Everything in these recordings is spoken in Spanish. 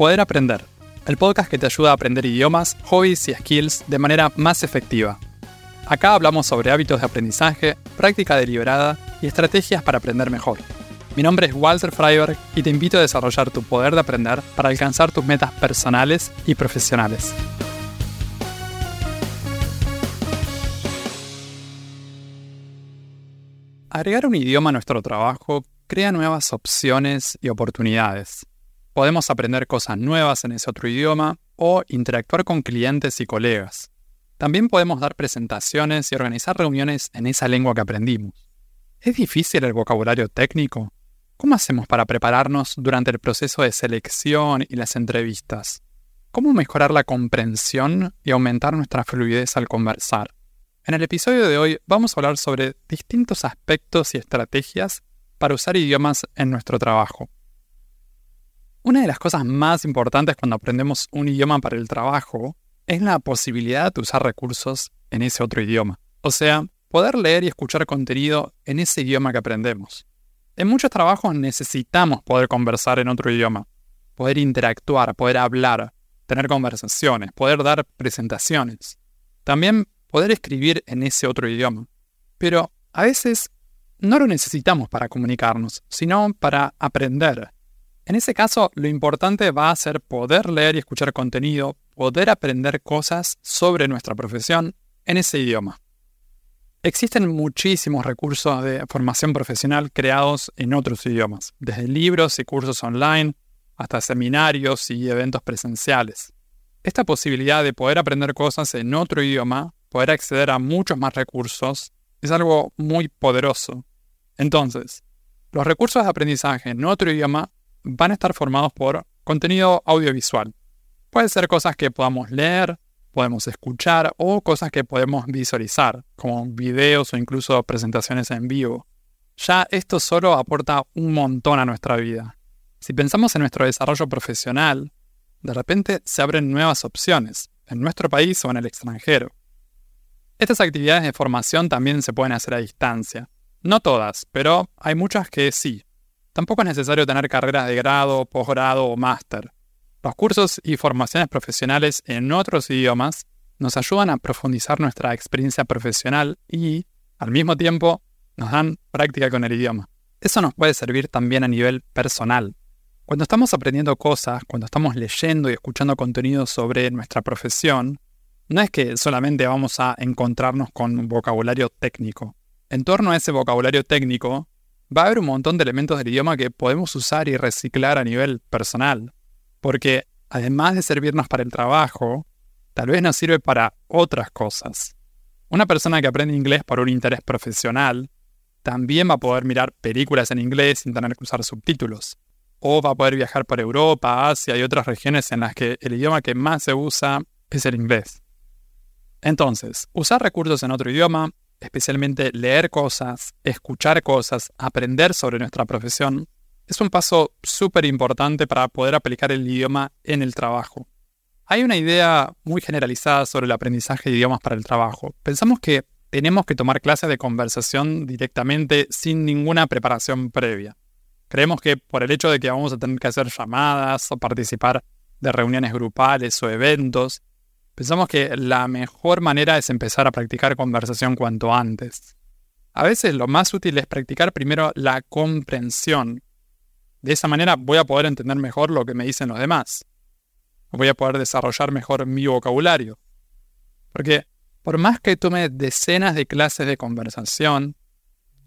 Poder Aprender, el podcast que te ayuda a aprender idiomas, hobbies y skills de manera más efectiva. Acá hablamos sobre hábitos de aprendizaje, práctica deliberada y estrategias para aprender mejor. Mi nombre es Walter Freiberg y te invito a desarrollar tu poder de aprender para alcanzar tus metas personales y profesionales. Agregar un idioma a nuestro trabajo crea nuevas opciones y oportunidades. Podemos aprender cosas nuevas en ese otro idioma o interactuar con clientes y colegas. También podemos dar presentaciones y organizar reuniones en esa lengua que aprendimos. ¿Es difícil el vocabulario técnico? ¿Cómo hacemos para prepararnos durante el proceso de selección y las entrevistas? ¿Cómo mejorar la comprensión y aumentar nuestra fluidez al conversar? En el episodio de hoy vamos a hablar sobre distintos aspectos y estrategias para usar idiomas en nuestro trabajo. Una de las cosas más importantes cuando aprendemos un idioma para el trabajo es la posibilidad de usar recursos en ese otro idioma. O sea, poder leer y escuchar contenido en ese idioma que aprendemos. En muchos trabajos necesitamos poder conversar en otro idioma, poder interactuar, poder hablar, tener conversaciones, poder dar presentaciones. También poder escribir en ese otro idioma. Pero a veces no lo necesitamos para comunicarnos, sino para aprender. En ese caso, lo importante va a ser poder leer y escuchar contenido, poder aprender cosas sobre nuestra profesión en ese idioma. Existen muchísimos recursos de formación profesional creados en otros idiomas, desde libros y cursos online hasta seminarios y eventos presenciales. Esta posibilidad de poder aprender cosas en otro idioma, poder acceder a muchos más recursos, es algo muy poderoso. Entonces, los recursos de aprendizaje en otro idioma van a estar formados por contenido audiovisual. Puede ser cosas que podamos leer, podemos escuchar o cosas que podemos visualizar, como videos o incluso presentaciones en vivo. Ya esto solo aporta un montón a nuestra vida. Si pensamos en nuestro desarrollo profesional, de repente se abren nuevas opciones, en nuestro país o en el extranjero. Estas actividades de formación también se pueden hacer a distancia. No todas, pero hay muchas que sí. Tampoco es necesario tener carreras de grado, posgrado o máster. Los cursos y formaciones profesionales en otros idiomas nos ayudan a profundizar nuestra experiencia profesional y, al mismo tiempo, nos dan práctica con el idioma. Eso nos puede servir también a nivel personal. Cuando estamos aprendiendo cosas, cuando estamos leyendo y escuchando contenido sobre nuestra profesión, no es que solamente vamos a encontrarnos con vocabulario técnico. En torno a ese vocabulario técnico, va a haber un montón de elementos del idioma que podemos usar y reciclar a nivel personal. Porque además de servirnos para el trabajo, tal vez nos sirve para otras cosas. Una persona que aprende inglés por un interés profesional también va a poder mirar películas en inglés sin tener que usar subtítulos. O va a poder viajar por Europa, Asia y otras regiones en las que el idioma que más se usa es el inglés. Entonces, usar recursos en otro idioma, especialmente leer cosas, escuchar cosas, aprender sobre nuestra profesión, es un paso súper importante para poder aplicar el idioma en el trabajo. Hay una idea muy generalizada sobre el aprendizaje de idiomas para el trabajo. Pensamos que tenemos que tomar clases de conversación directamente sin ninguna preparación previa. Creemos que por el hecho de que vamos a tener que hacer llamadas o participar de reuniones grupales o eventos, pensamos que la mejor manera es empezar a practicar conversación cuanto antes. A veces lo más útil es practicar primero la comprensión, de esa manera voy a poder entender mejor lo que me dicen los demás. Voy a poder desarrollar mejor mi vocabulario. Porque por más que tome decenas de clases de conversación,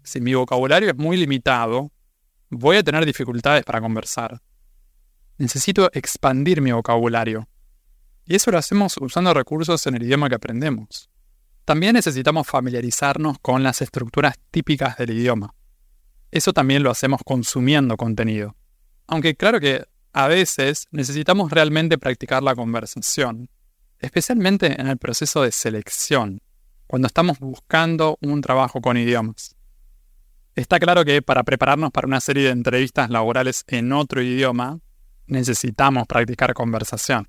si mi vocabulario es muy limitado, voy a tener dificultades para conversar. Necesito expandir mi vocabulario. Y eso lo hacemos usando recursos en el idioma que aprendemos. También necesitamos familiarizarnos con las estructuras típicas del idioma eso también lo hacemos consumiendo contenido. Aunque claro que a veces necesitamos realmente practicar la conversación, especialmente en el proceso de selección, cuando estamos buscando un trabajo con idiomas. Está claro que para prepararnos para una serie de entrevistas laborales en otro idioma, necesitamos practicar conversación.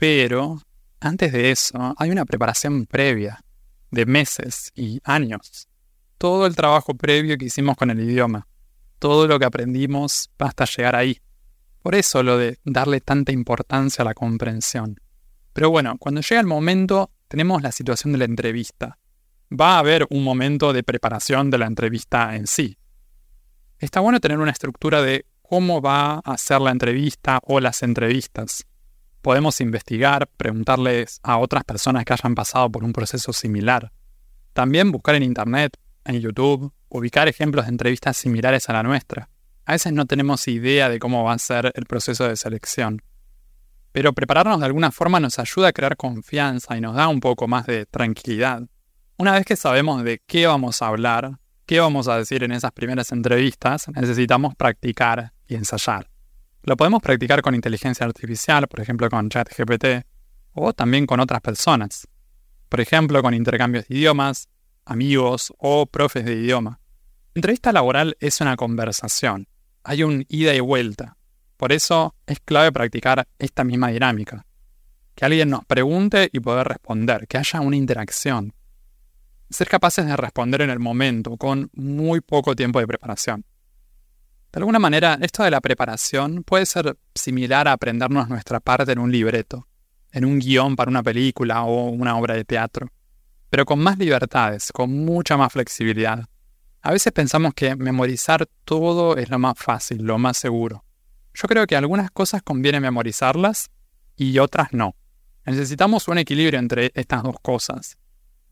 Pero antes de eso, hay una preparación previa, de meses y años todo el trabajo previo que hicimos con el idioma, todo lo que aprendimos hasta llegar ahí. Por eso lo de darle tanta importancia a la comprensión. Pero bueno, cuando llega el momento, tenemos la situación de la entrevista. Va a haber un momento de preparación de la entrevista en sí. Está bueno tener una estructura de cómo va a ser la entrevista o las entrevistas. Podemos investigar, preguntarles a otras personas que hayan pasado por un proceso similar. También buscar en Internet, en YouTube, ubicar ejemplos de entrevistas similares a la nuestra. A veces no tenemos idea de cómo va a ser el proceso de selección. Pero prepararnos de alguna forma nos ayuda a crear confianza y nos da un poco más de tranquilidad. Una vez que sabemos de qué vamos a hablar, qué vamos a decir en esas primeras entrevistas, necesitamos practicar y ensayar. Lo podemos practicar con inteligencia artificial, por ejemplo con ChatGPT, o también con otras personas. Por ejemplo, con intercambios de idiomas, amigos o profes de idioma. entrevista laboral es una conversación. Hay un ida y vuelta. Por eso es clave practicar esta misma dinámica. Que alguien nos pregunte y poder responder, que haya una interacción ser capaces de responder en el momento, con muy poco tiempo de preparación. De alguna manera, esto de la preparación puede ser similar a aprendernos nuestra parte en un libreto, en un guion para una película o una obra de teatro, pero con más libertades, con mucha más flexibilidad. A veces pensamos que memorizar todo es lo más fácil, lo más seguro. Yo creo que algunas cosas conviene memorizarlas y otras no. Necesitamos un equilibrio entre estas dos cosas.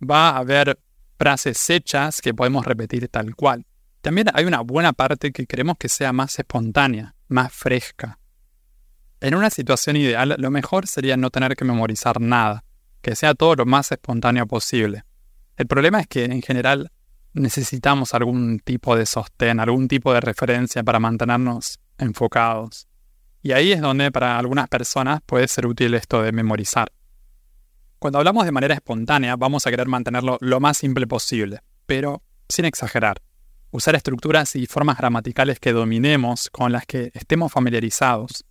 Va a haber frases hechas que podemos repetir tal cual. También hay una buena parte que queremos que sea más espontánea, más fresca. En una situación ideal, lo mejor sería no tener que memorizar nada, que sea todo lo más espontáneo posible. El problema es que en general necesitamos algún tipo de sostén, algún tipo de referencia para mantenernos enfocados. Y ahí es donde para algunas personas puede ser útil esto de memorizar. Cuando hablamos de manera espontánea, vamos a querer mantenerlo lo más simple posible, pero sin exagerar. Usar estructuras y formas gramaticales que dominemos, con las que estemos familiarizados.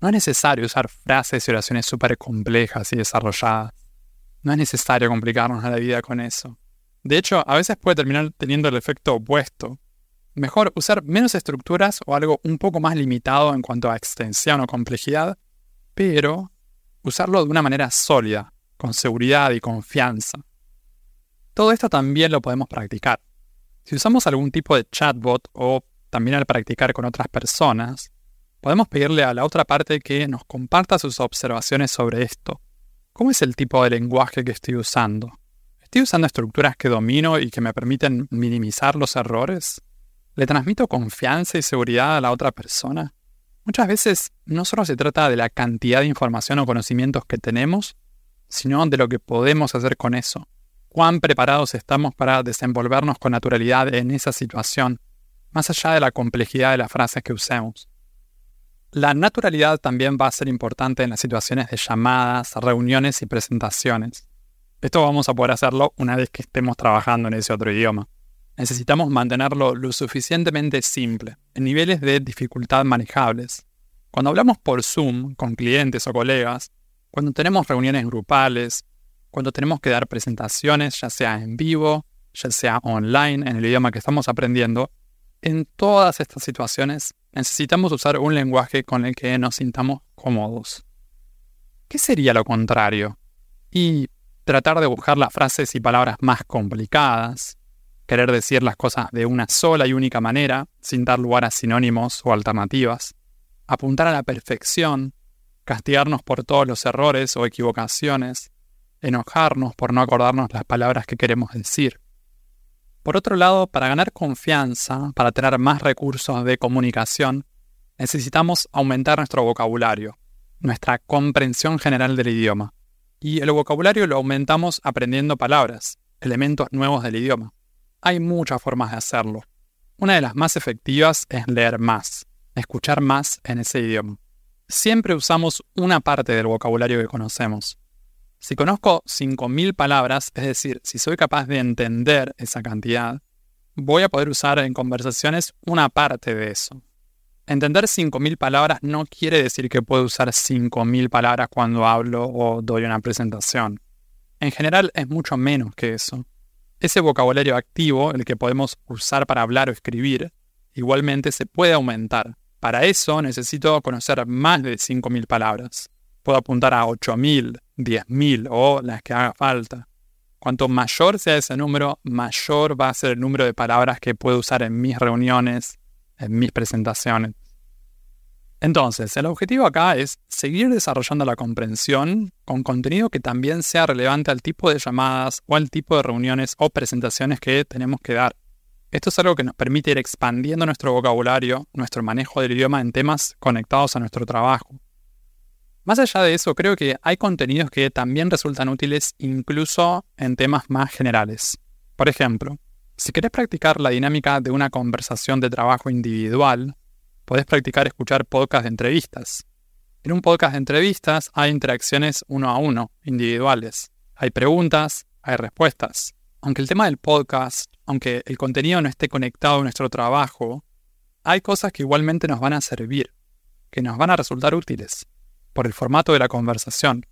No es necesario usar frases y oraciones súper complejas y desarrolladas. No es necesario complicarnos la vida con eso. De hecho, a veces puede terminar teniendo el efecto opuesto. Mejor usar menos estructuras o algo un poco más limitado en cuanto a extensión o complejidad, pero usarlo de una manera sólida, con seguridad y confianza. Todo esto también lo podemos practicar. Si usamos algún tipo de chatbot o también al practicar con otras personas, podemos pedirle a la otra parte que nos comparta sus observaciones sobre esto. ¿Cómo es el tipo de lenguaje que estoy usando? ¿Estoy usando estructuras que domino y que me permiten minimizar los errores? ¿Le transmito confianza y seguridad a la otra persona? Muchas veces no solo se trata de la cantidad de información o conocimientos que tenemos, sino de lo que podemos hacer con eso. Cuán preparados estamos para desenvolvernos con naturalidad en esa situación, más allá de la complejidad de las frases que usemos. La naturalidad también va a ser importante en las situaciones de llamadas, reuniones y presentaciones. Esto vamos a poder hacerlo una vez que estemos trabajando en ese otro idioma. Necesitamos mantenerlo lo suficientemente simple, en niveles de dificultad manejables. Cuando hablamos por Zoom con clientes o colegas, cuando tenemos reuniones grupales, cuando tenemos que dar presentaciones, ya sea en vivo, ya sea online, en el idioma que estamos aprendiendo, en todas estas situaciones necesitamos usar un lenguaje con el que nos sintamos cómodos. ¿Qué sería lo contrario? Y tratar de buscar las frases y palabras más complicadas, querer decir las cosas de una sola y única manera, sin dar lugar a sinónimos o alternativas, apuntar a la perfección, castigarnos por todos los errores o equivocaciones, enojarnos por no acordarnos las palabras que queremos decir. Por otro lado, para ganar confianza, para tener más recursos de comunicación, necesitamos aumentar nuestro vocabulario, nuestra comprensión general del idioma. Y el vocabulario lo aumentamos aprendiendo palabras, elementos nuevos del idioma. Hay muchas formas de hacerlo. Una de las más efectivas es leer más, escuchar más en ese idioma siempre usamos una parte del vocabulario que conocemos. Si conozco 5.000 palabras, es decir, si soy capaz de entender esa cantidad, voy a poder usar en conversaciones una parte de eso. Entender 5.000 palabras no quiere decir que puedo usar 5.000 palabras cuando hablo o doy una presentación. En general es mucho menos que eso. Ese vocabulario activo, el que podemos usar para hablar o escribir, igualmente se puede aumentar Para eso necesito conocer más de 5.000 palabras. Puedo apuntar a 8.000, 10.000 o las que haga falta. Cuanto mayor sea ese número, mayor va a ser el número de palabras que puedo usar en mis reuniones, en mis presentaciones. Entonces, el objetivo acá es seguir desarrollando la comprensión con contenido que también sea relevante al tipo de llamadas o al tipo de reuniones o presentaciones que tenemos que dar. Esto es algo que nos permite ir expandiendo nuestro vocabulario, nuestro manejo del idioma en temas conectados a nuestro trabajo. Más allá de eso, creo que hay contenidos que también resultan útiles incluso en temas más generales. Por ejemplo, si querés practicar la dinámica de una conversación de trabajo individual, podés practicar escuchar podcasts de entrevistas. En un podcast de entrevistas hay interacciones uno a uno, individuales. Hay preguntas, hay respuestas. Aunque el tema del podcast, aunque el contenido no esté conectado a nuestro trabajo, hay cosas que igualmente nos van a servir, que nos van a resultar útiles por el formato de la conversación.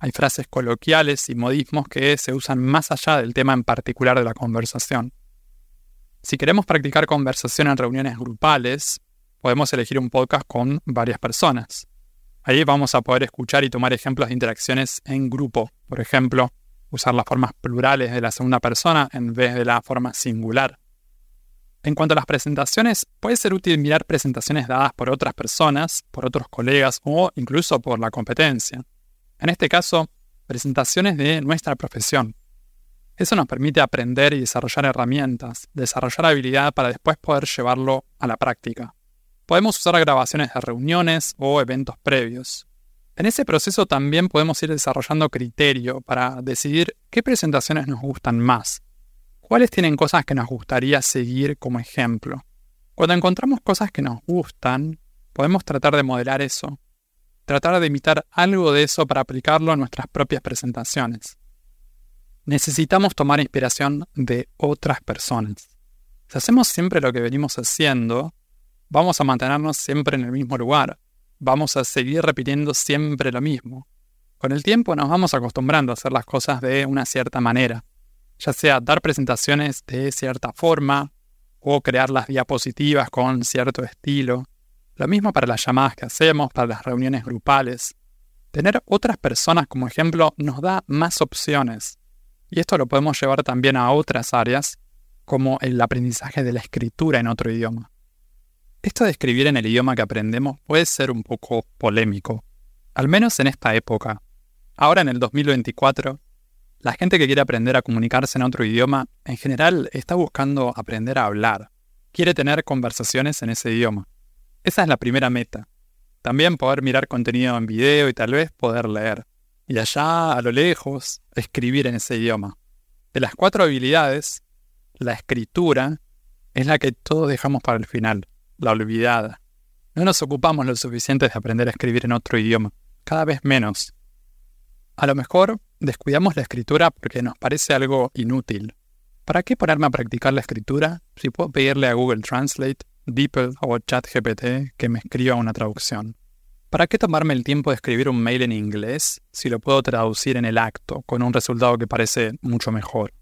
Hay frases coloquiales y modismos que se usan más allá del tema en particular de la conversación. Si queremos practicar conversación en reuniones grupales, podemos elegir un podcast con varias personas. Ahí vamos a poder escuchar y tomar ejemplos de interacciones en grupo. Por ejemplo, usar las formas plurales de la segunda persona en vez de la forma singular. En cuanto a las presentaciones, puede ser útil mirar presentaciones dadas por otras personas, por otros colegas o incluso por la competencia. En este caso, presentaciones de nuestra profesión. Eso nos permite aprender y desarrollar herramientas, desarrollar habilidad para después poder llevarlo a la práctica. Podemos usar grabaciones de reuniones o eventos previos. En ese proceso también podemos ir desarrollando criterio para decidir qué presentaciones nos gustan más, ¿Cuáles tienen cosas que nos gustaría seguir como ejemplo? Cuando encontramos cosas que nos gustan, podemos tratar de modelar eso, tratar de imitar algo de eso para aplicarlo a nuestras propias presentaciones. Necesitamos tomar inspiración de otras personas. Si hacemos siempre lo que venimos haciendo, vamos a mantenernos siempre en el mismo lugar, vamos a seguir repitiendo siempre lo mismo. Con el tiempo nos vamos acostumbrando a hacer las cosas de una cierta manera ya sea dar presentaciones de cierta forma o crear las diapositivas con cierto estilo. Lo mismo para las llamadas que hacemos, para las reuniones grupales. Tener otras personas como ejemplo nos da más opciones. Y esto lo podemos llevar también a otras áreas, como el aprendizaje de la escritura en otro idioma. Esto de escribir en el idioma que aprendemos puede ser un poco polémico, al menos en esta época. Ahora en el 2024 la gente que quiere aprender a comunicarse en otro idioma, en general, está buscando aprender a hablar. Quiere tener conversaciones en ese idioma. Esa es la primera meta. También poder mirar contenido en video y tal vez poder leer. Y allá, a lo lejos, escribir en ese idioma. De las cuatro habilidades, la escritura es la que todos dejamos para el final, la olvidada. No nos ocupamos lo suficiente de aprender a escribir en otro idioma, cada vez menos. A lo mejor descuidamos la escritura porque nos parece algo inútil. ¿Para qué ponerme a practicar la escritura si puedo pedirle a Google Translate, DeepL o ChatGPT que me escriba una traducción? ¿Para qué tomarme el tiempo de escribir un mail en inglés si lo puedo traducir en el acto con un resultado que parece mucho mejor?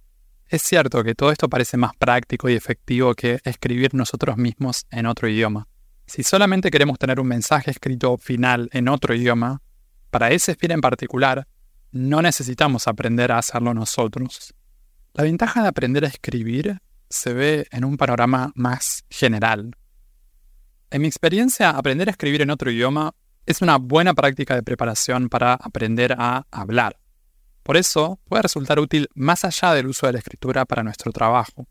Es cierto que todo esto parece más práctico y efectivo que escribir nosotros mismos en otro idioma. Si solamente queremos tener un mensaje escrito final en otro idioma, para ese fin en particular, no necesitamos aprender a hacerlo nosotros. La ventaja de aprender a escribir se ve en un panorama más general. En mi experiencia, aprender a escribir en otro idioma es una buena práctica de preparación para aprender a hablar. Por eso, puede resultar útil más allá del uso de la escritura para nuestro trabajo.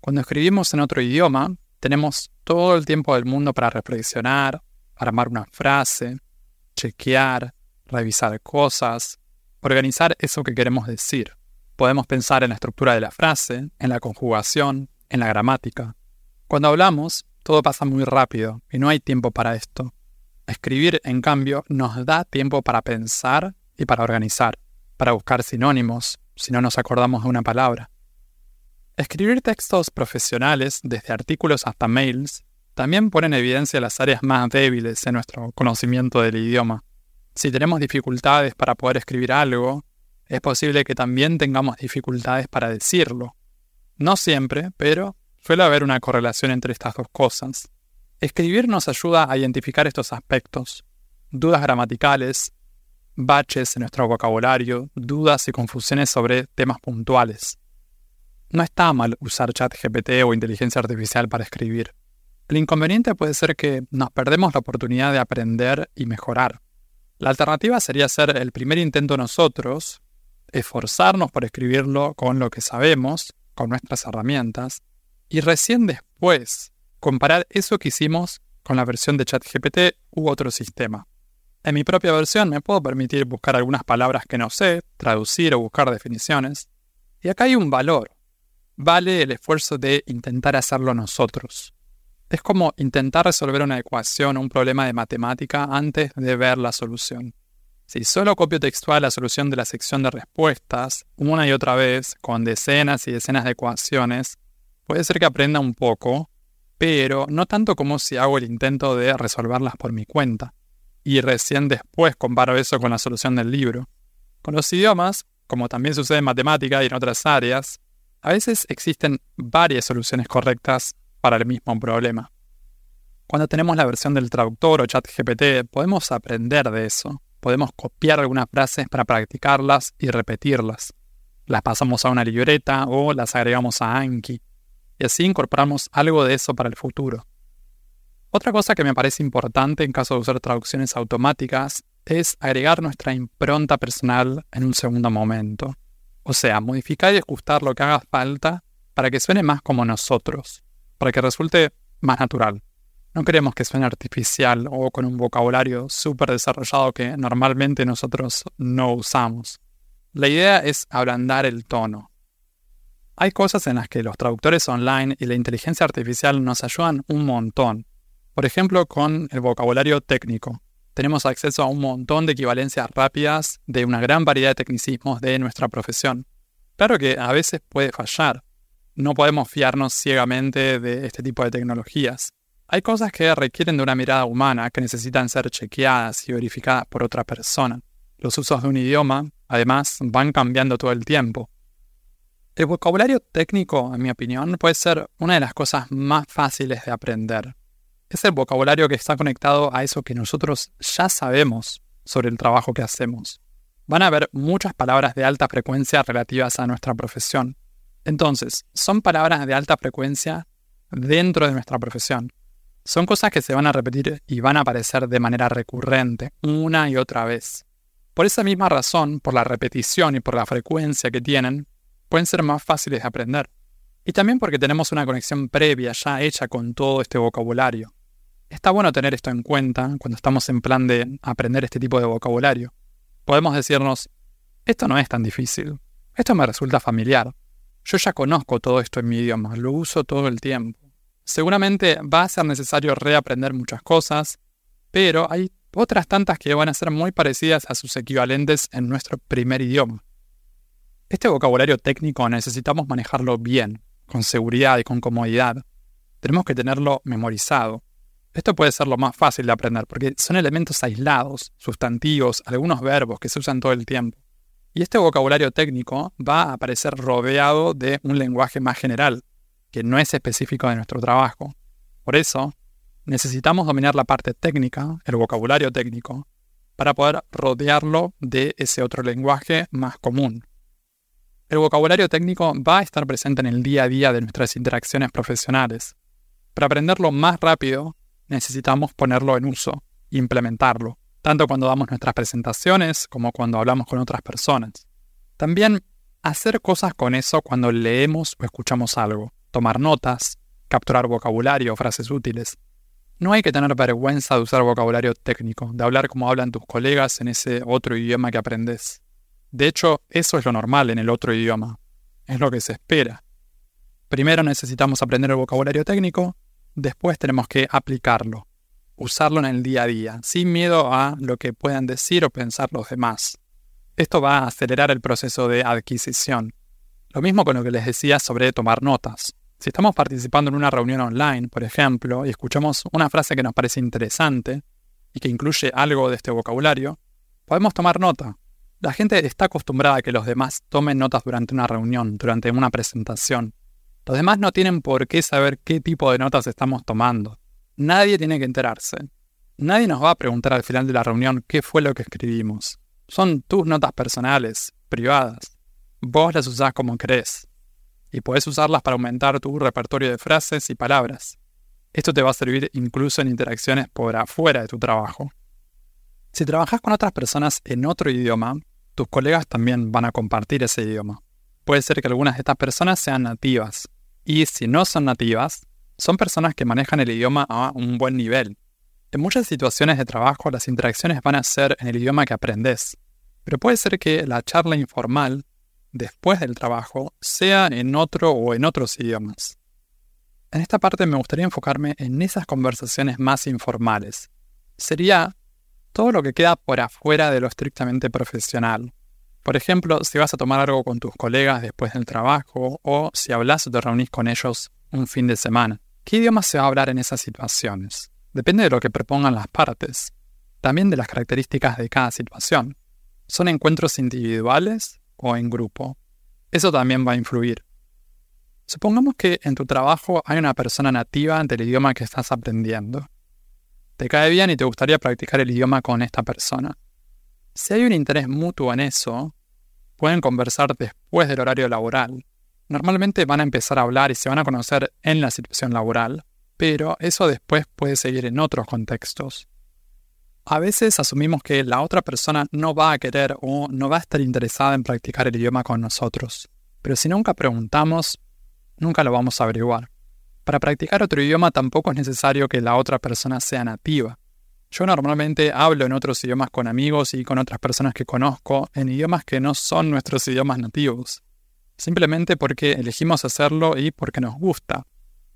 Cuando escribimos en otro idioma, tenemos todo el tiempo del mundo para reflexionar, armar una frase, chequear, revisar cosas, organizar eso que queremos decir. Podemos pensar en la estructura de la frase, en la conjugación, en la gramática. Cuando hablamos, todo pasa muy rápido y no hay tiempo para esto. Escribir, en cambio, nos da tiempo para pensar y para organizar, para buscar sinónimos, si no nos acordamos de una palabra. Escribir textos profesionales, desde artículos hasta mails, también pone en evidencia las áreas más débiles en nuestro conocimiento del idioma. Si tenemos dificultades para poder escribir algo, es posible que también tengamos dificultades para decirlo. No siempre, pero suele haber una correlación entre estas dos cosas. Escribir nos ayuda a identificar estos aspectos, dudas gramaticales, baches en nuestro vocabulario, dudas y confusiones sobre temas puntuales. No está mal usar ChatGPT o inteligencia artificial para escribir. El inconveniente puede ser que nos perdemos la oportunidad de aprender y mejorar. La alternativa sería hacer el primer intento nosotros, esforzarnos por escribirlo con lo que sabemos, con nuestras herramientas, y recién después comparar eso que hicimos con la versión de ChatGPT u otro sistema. En mi propia versión me puedo permitir buscar algunas palabras que no sé, traducir o buscar definiciones. Y acá hay un valor. Vale el esfuerzo de intentar hacerlo nosotros. Es como intentar resolver una ecuación o un problema de matemática antes de ver la solución. Si solo copio textual la solución de la sección de respuestas una y otra vez con decenas y decenas de ecuaciones, puede ser que aprenda un poco, pero no tanto como si hago el intento de resolverlas por mi cuenta y recién después comparo eso con la solución del libro. Con los idiomas, como también sucede en matemática y en otras áreas, a veces existen varias soluciones correctas para el mismo problema. Cuando tenemos la versión del traductor o chat GPT, podemos aprender de eso. Podemos copiar algunas frases para practicarlas y repetirlas. Las pasamos a una libreta o las agregamos a Anki. Y así incorporamos algo de eso para el futuro. Otra cosa que me parece importante en caso de usar traducciones automáticas es agregar nuestra impronta personal en un segundo momento. O sea, modificar y ajustar lo que haga falta para que suene más como nosotros, para que resulte más natural. No queremos que suene artificial o con un vocabulario súper desarrollado que normalmente nosotros no usamos. La idea es ablandar el tono. Hay cosas en las que los traductores online y la inteligencia artificial nos ayudan un montón. Por ejemplo, con el vocabulario técnico. Tenemos acceso a un montón de equivalencias rápidas de una gran variedad de tecnicismos de nuestra profesión. Claro que a veces puede fallar. No podemos fiarnos ciegamente de este tipo de tecnologías. Hay cosas que requieren de una mirada humana, que necesitan ser chequeadas y verificadas por otra persona. Los usos de un idioma, además, van cambiando todo el tiempo. El vocabulario técnico, en mi opinión, puede ser una de las cosas más fáciles de aprender es el vocabulario que está conectado a eso que nosotros ya sabemos sobre el trabajo que hacemos. Van a haber muchas palabras de alta frecuencia relativas a nuestra profesión. Entonces, son palabras de alta frecuencia dentro de nuestra profesión. Son cosas que se van a repetir y van a aparecer de manera recurrente, una y otra vez. Por esa misma razón, por la repetición y por la frecuencia que tienen, pueden ser más fáciles de aprender. Y también porque tenemos una conexión previa ya hecha con todo este vocabulario. Está bueno tener esto en cuenta cuando estamos en plan de aprender este tipo de vocabulario. Podemos decirnos, esto no es tan difícil, esto me resulta familiar. Yo ya conozco todo esto en mi idioma, lo uso todo el tiempo. Seguramente va a ser necesario reaprender muchas cosas, pero hay otras tantas que van a ser muy parecidas a sus equivalentes en nuestro primer idioma. Este vocabulario técnico necesitamos manejarlo bien, con seguridad y con comodidad. Tenemos que tenerlo memorizado, esto puede ser lo más fácil de aprender porque son elementos aislados, sustantivos, algunos verbos que se usan todo el tiempo. Y este vocabulario técnico va a aparecer rodeado de un lenguaje más general, que no es específico de nuestro trabajo. Por eso, necesitamos dominar la parte técnica, el vocabulario técnico, para poder rodearlo de ese otro lenguaje más común. El vocabulario técnico va a estar presente en el día a día de nuestras interacciones profesionales. Para aprenderlo más rápido, necesitamos ponerlo en uso, implementarlo, tanto cuando damos nuestras presentaciones como cuando hablamos con otras personas. También hacer cosas con eso cuando leemos o escuchamos algo, tomar notas, capturar vocabulario o frases útiles. No hay que tener vergüenza de usar vocabulario técnico, de hablar como hablan tus colegas en ese otro idioma que aprendes. De hecho, eso es lo normal en el otro idioma. Es lo que se espera. Primero necesitamos aprender el vocabulario técnico después tenemos que aplicarlo, usarlo en el día a día, sin miedo a lo que puedan decir o pensar los demás. Esto va a acelerar el proceso de adquisición. Lo mismo con lo que les decía sobre tomar notas. Si estamos participando en una reunión online, por ejemplo, y escuchamos una frase que nos parece interesante y que incluye algo de este vocabulario, podemos tomar nota. La gente está acostumbrada a que los demás tomen notas durante una reunión, durante una presentación. Los demás no tienen por qué saber qué tipo de notas estamos tomando. Nadie tiene que enterarse. Nadie nos va a preguntar al final de la reunión qué fue lo que escribimos. Son tus notas personales, privadas. Vos las usás como querés. Y podés usarlas para aumentar tu repertorio de frases y palabras. Esto te va a servir incluso en interacciones por afuera de tu trabajo. Si trabajas con otras personas en otro idioma, tus colegas también van a compartir ese idioma. Puede ser que algunas de estas personas sean nativas. Y si no son nativas, son personas que manejan el idioma a un buen nivel. En muchas situaciones de trabajo las interacciones van a ser en el idioma que aprendes. Pero puede ser que la charla informal, después del trabajo, sea en otro o en otros idiomas. En esta parte me gustaría enfocarme en esas conversaciones más informales. Sería todo lo que queda por afuera de lo estrictamente profesional. Por ejemplo, si vas a tomar algo con tus colegas después del trabajo o si hablas o te reunís con ellos un fin de semana. ¿Qué idioma se va a hablar en esas situaciones? Depende de lo que propongan las partes, también de las características de cada situación. ¿Son encuentros individuales o en grupo? Eso también va a influir. Supongamos que en tu trabajo hay una persona nativa del idioma que estás aprendiendo. Te cae bien y te gustaría practicar el idioma con esta persona. Si hay un interés mutuo en eso, pueden conversar después del horario laboral. Normalmente van a empezar a hablar y se van a conocer en la situación laboral, pero eso después puede seguir en otros contextos. A veces asumimos que la otra persona no va a querer o no va a estar interesada en practicar el idioma con nosotros, pero si nunca preguntamos, nunca lo vamos a averiguar. Para practicar otro idioma tampoco es necesario que la otra persona sea nativa. Yo normalmente hablo en otros idiomas con amigos y con otras personas que conozco en idiomas que no son nuestros idiomas nativos, simplemente porque elegimos hacerlo y porque nos gusta.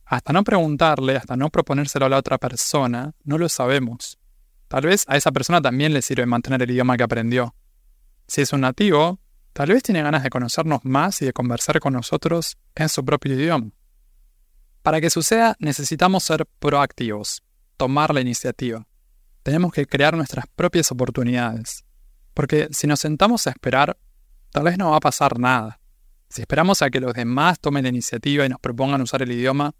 Hasta no preguntarle, hasta no proponérselo a la otra persona, no lo sabemos. Tal vez a esa persona también le sirve mantener el idioma que aprendió. Si es un nativo, Tal vez tiene ganas de conocernos más y de conversar con nosotros en su propio idioma. Para que suceda, necesitamos ser proactivos, tomar la iniciativa. Tenemos que crear nuestras propias oportunidades. Porque si nos sentamos a esperar, tal vez no va a pasar nada. Si esperamos a que los demás tomen la iniciativa y nos propongan usar el idioma,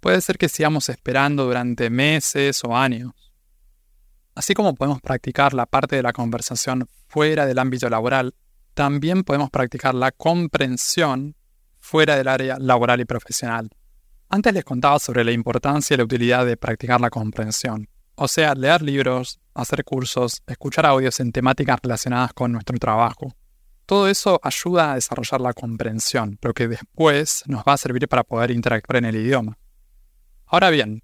puede ser que sigamos esperando durante meses o años. Así como podemos practicar la parte de la conversación fuera del ámbito laboral, también podemos practicar la comprensión fuera del área laboral y profesional. Antes les contaba sobre la importancia y la utilidad de practicar la comprensión, o sea, leer libros, hacer cursos, escuchar audios en temáticas relacionadas con nuestro trabajo. Todo eso ayuda a desarrollar la comprensión, lo que después nos va a servir para poder interactuar en el idioma. Ahora bien,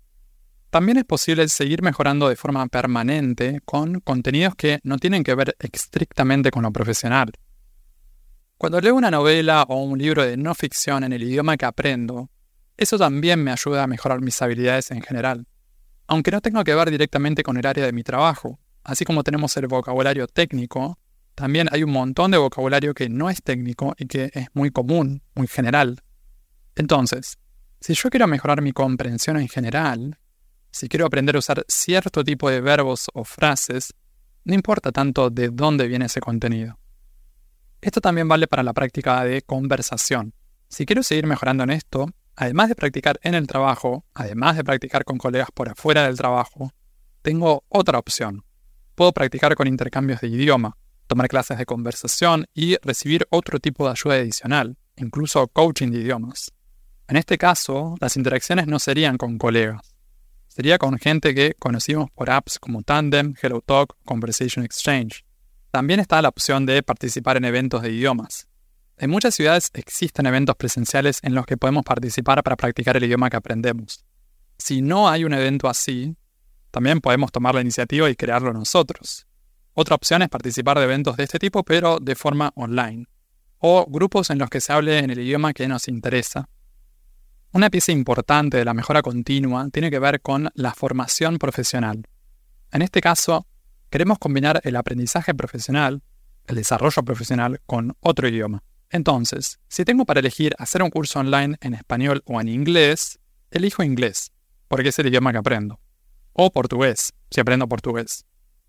también es posible seguir mejorando de forma permanente con contenidos que no tienen que ver estrictamente con lo profesional. Cuando leo una novela o un libro de no ficción en el idioma que aprendo, eso también me ayuda a mejorar mis habilidades en general, aunque no tenga que ver directamente con el área de mi trabajo. Así como tenemos el vocabulario técnico, también hay un montón de vocabulario que no es técnico y que es muy común, muy general. Entonces, si yo quiero mejorar mi comprensión en general, si quiero aprender a usar cierto tipo de verbos o frases, no importa tanto de dónde viene ese contenido. Esto también vale para la práctica de conversación. Si quiero seguir mejorando en esto, además de practicar en el trabajo, además de practicar con colegas por afuera del trabajo, tengo otra opción. Puedo practicar con intercambios de idioma, tomar clases de conversación y recibir otro tipo de ayuda adicional, incluso coaching de idiomas. En este caso, las interacciones no serían con colegas, sería con gente que conocimos por apps como Tandem, HelloTalk, Conversation Exchange. También está la opción de participar en eventos de idiomas. En muchas ciudades existen eventos presenciales en los que podemos participar para practicar el idioma que aprendemos. Si no hay un evento así, también podemos tomar la iniciativa y crearlo nosotros. Otra opción es participar de eventos de este tipo, pero de forma online, o grupos en los que se hable en el idioma que nos interesa. Una pieza importante de la mejora continua tiene que ver con la formación profesional. En este caso, queremos combinar el aprendizaje profesional, el desarrollo profesional, con otro idioma. Entonces, si tengo para elegir hacer un curso online en español o en inglés, elijo inglés, porque es el idioma que aprendo. O portugués, si aprendo portugués.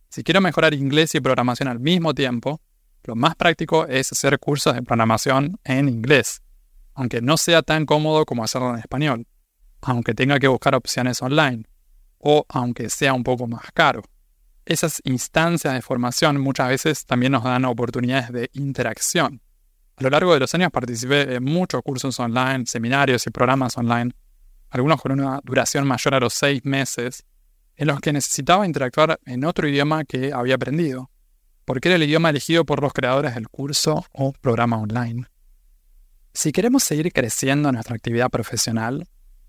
Si quiero mejorar inglés y programación al mismo tiempo, lo más práctico es hacer cursos de programación en inglés, aunque no sea tan cómodo como hacerlo en español, aunque tenga que buscar opciones online. o aunque sea un poco más caro. Esas instancias de formación muchas veces también nos dan oportunidades de interacción. A lo largo de los años participé en muchos cursos online, seminarios y programas online, algunos con una duración mayor a los seis meses, en los que necesitaba interactuar en otro idioma que había aprendido, porque era el idioma elegido por los creadores del curso o programa online. Si queremos seguir creciendo en nuestra actividad profesional,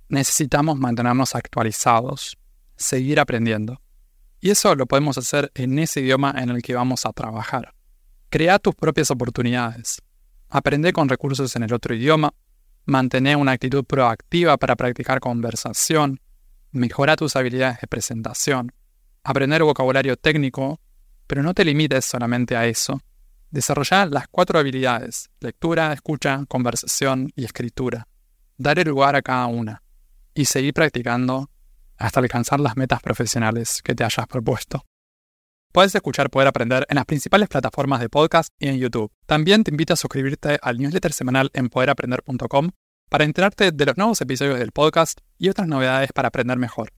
necesitamos mantenernos actualizados, seguir aprendiendo. Y eso lo podemos hacer en ese idioma en el que vamos a trabajar. Crea tus propias oportunidades. Aprende con recursos en el otro idioma. Mantén una actitud proactiva para practicar conversación. Mejora tus habilidades de presentación. Aprender vocabulario técnico, pero no te limites solamente a eso. Desarrolla las cuatro habilidades, lectura, escucha, conversación y escritura. Dar lugar a cada una y seguir practicando hasta alcanzar las metas profesionales que te hayas propuesto. Puedes escuchar Poder Aprender en las principales plataformas de podcast y en YouTube. También te invito a suscribirte al newsletter semanal en poderaprender.com para enterarte de los nuevos episodios del podcast y otras novedades para aprender mejor.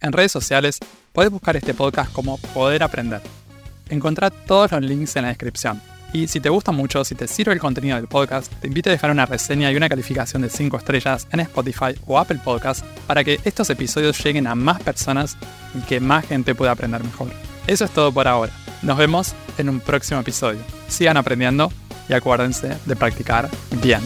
En redes sociales puedes buscar este podcast como Poder Aprender. Encontrá todos los links en la descripción. Y si te gusta mucho, si te sirve el contenido del podcast, te invito a dejar una reseña y una calificación de 5 estrellas en Spotify o Apple Podcast para que estos episodios lleguen a más personas y que más gente pueda aprender mejor. Eso es todo por ahora. Nos vemos en un próximo episodio. Sigan aprendiendo y acuérdense de practicar bien.